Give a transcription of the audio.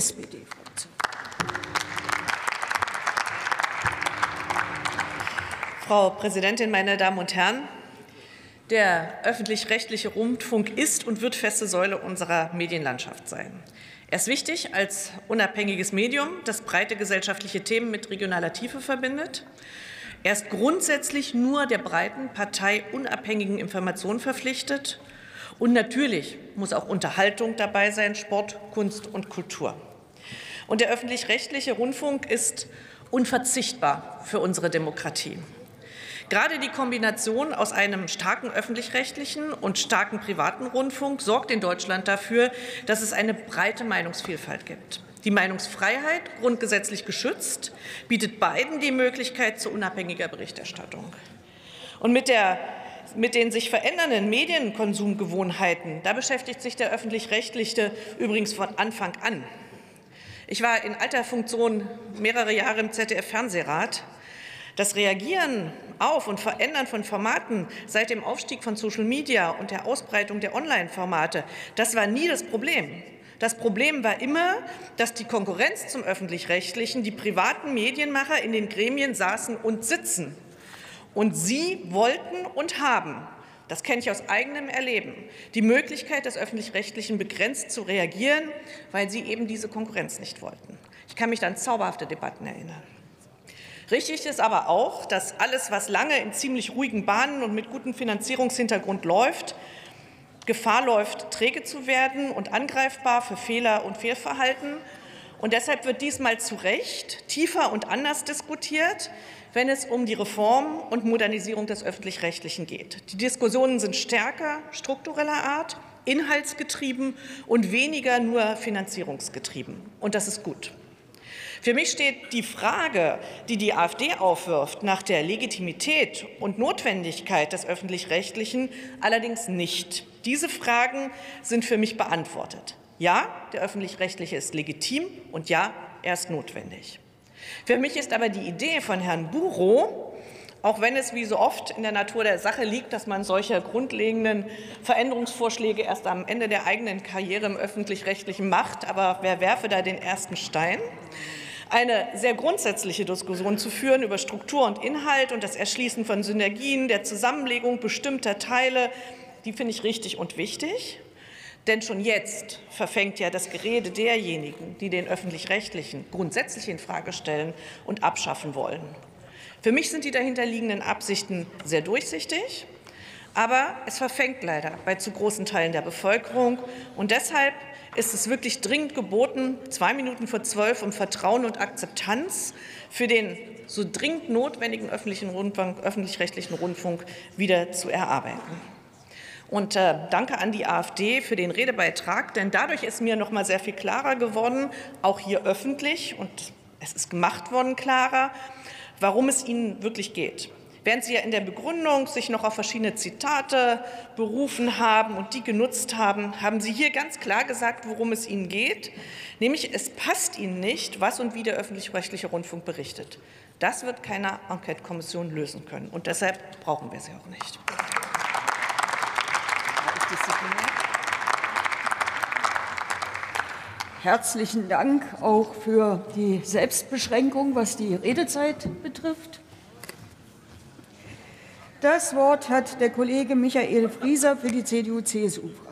SPD-Fraktion. Frau Präsidentin, meine Damen und Herren! Der öffentlich-rechtliche Rundfunk ist und wird feste Säule unserer Medienlandschaft sein. Er ist wichtig als unabhängiges Medium, das breite gesellschaftliche Themen mit regionaler Tiefe verbindet. Er ist grundsätzlich nur der breiten parteiunabhängigen Information verpflichtet. Und natürlich muss auch Unterhaltung dabei sein, Sport, Kunst und Kultur. Und der öffentlich-rechtliche Rundfunk ist unverzichtbar für unsere Demokratie. Gerade die Kombination aus einem starken öffentlich-rechtlichen und starken privaten Rundfunk sorgt in Deutschland dafür, dass es eine breite Meinungsvielfalt gibt. Die Meinungsfreiheit, grundgesetzlich geschützt, bietet beiden die Möglichkeit zu unabhängiger Berichterstattung. Und mit, der, mit den sich verändernden Medienkonsumgewohnheiten, da beschäftigt sich der öffentlich-rechtliche übrigens von Anfang an. Ich war in alter Funktion mehrere Jahre im ZDF-Fernsehrat. Das Reagieren auf und Verändern von Formaten seit dem Aufstieg von Social Media und der Ausbreitung der Online-Formate, das war nie das Problem. Das Problem war immer, dass die Konkurrenz zum öffentlich-rechtlichen, die privaten Medienmacher in den Gremien saßen und sitzen. Und sie wollten und haben, das kenne ich aus eigenem Erleben, die Möglichkeit des öffentlich-rechtlichen begrenzt zu reagieren, weil sie eben diese Konkurrenz nicht wollten. Ich kann mich an zauberhafte Debatten erinnern. Richtig ist aber auch, dass alles, was lange in ziemlich ruhigen Bahnen und mit gutem Finanzierungshintergrund läuft, Gefahr läuft, träge zu werden und angreifbar für Fehler und Fehlverhalten. Und deshalb wird diesmal zu Recht tiefer und anders diskutiert, wenn es um die Reform und Modernisierung des Öffentlich-Rechtlichen geht. Die Diskussionen sind stärker struktureller Art, inhaltsgetrieben und weniger nur finanzierungsgetrieben. Und das ist gut. Für mich steht die Frage, die die AfD aufwirft, nach der Legitimität und Notwendigkeit des öffentlich-rechtlichen allerdings nicht. Diese Fragen sind für mich beantwortet. Ja, der öffentlich-rechtliche ist legitim und ja, er ist notwendig. Für mich ist aber die Idee von Herrn Burow, auch wenn es wie so oft in der Natur der Sache liegt, dass man solche grundlegenden Veränderungsvorschläge erst am Ende der eigenen Karriere im öffentlich-rechtlichen macht, aber wer werfe da den ersten Stein? eine sehr grundsätzliche Diskussion zu führen über Struktur und Inhalt und das Erschließen von Synergien, der Zusammenlegung bestimmter Teile, die finde ich richtig und wichtig. Denn schon jetzt verfängt ja das Gerede derjenigen, die den öffentlich-rechtlichen grundsätzlich in Frage stellen und abschaffen wollen. Für mich sind die dahinterliegenden Absichten sehr durchsichtig, aber es verfängt leider bei zu großen Teilen der Bevölkerung. Und deshalb ist es wirklich dringend geboten, zwei Minuten vor zwölf, um Vertrauen und Akzeptanz für den so dringend notwendigen öffentlich-rechtlichen Rundfunk wieder zu erarbeiten. Und äh, danke an die AfD für den Redebeitrag, denn dadurch ist mir noch mal sehr viel klarer geworden, auch hier öffentlich, und es ist gemacht worden klarer, warum es Ihnen wirklich geht. Während Sie ja in der Begründung sich noch auf verschiedene Zitate berufen haben und die genutzt haben, haben Sie hier ganz klar gesagt, worum es Ihnen geht, nämlich es passt Ihnen nicht, was und wie der öffentlich-rechtliche Rundfunk berichtet. Das wird keine Enquete-Kommission lösen können, und deshalb brauchen wir sie auch nicht. Herzlichen Dank auch für die Selbstbeschränkung, was die Redezeit betrifft. Das Wort hat der Kollege Michael Frieser für die CDU-CSU-Fraktion.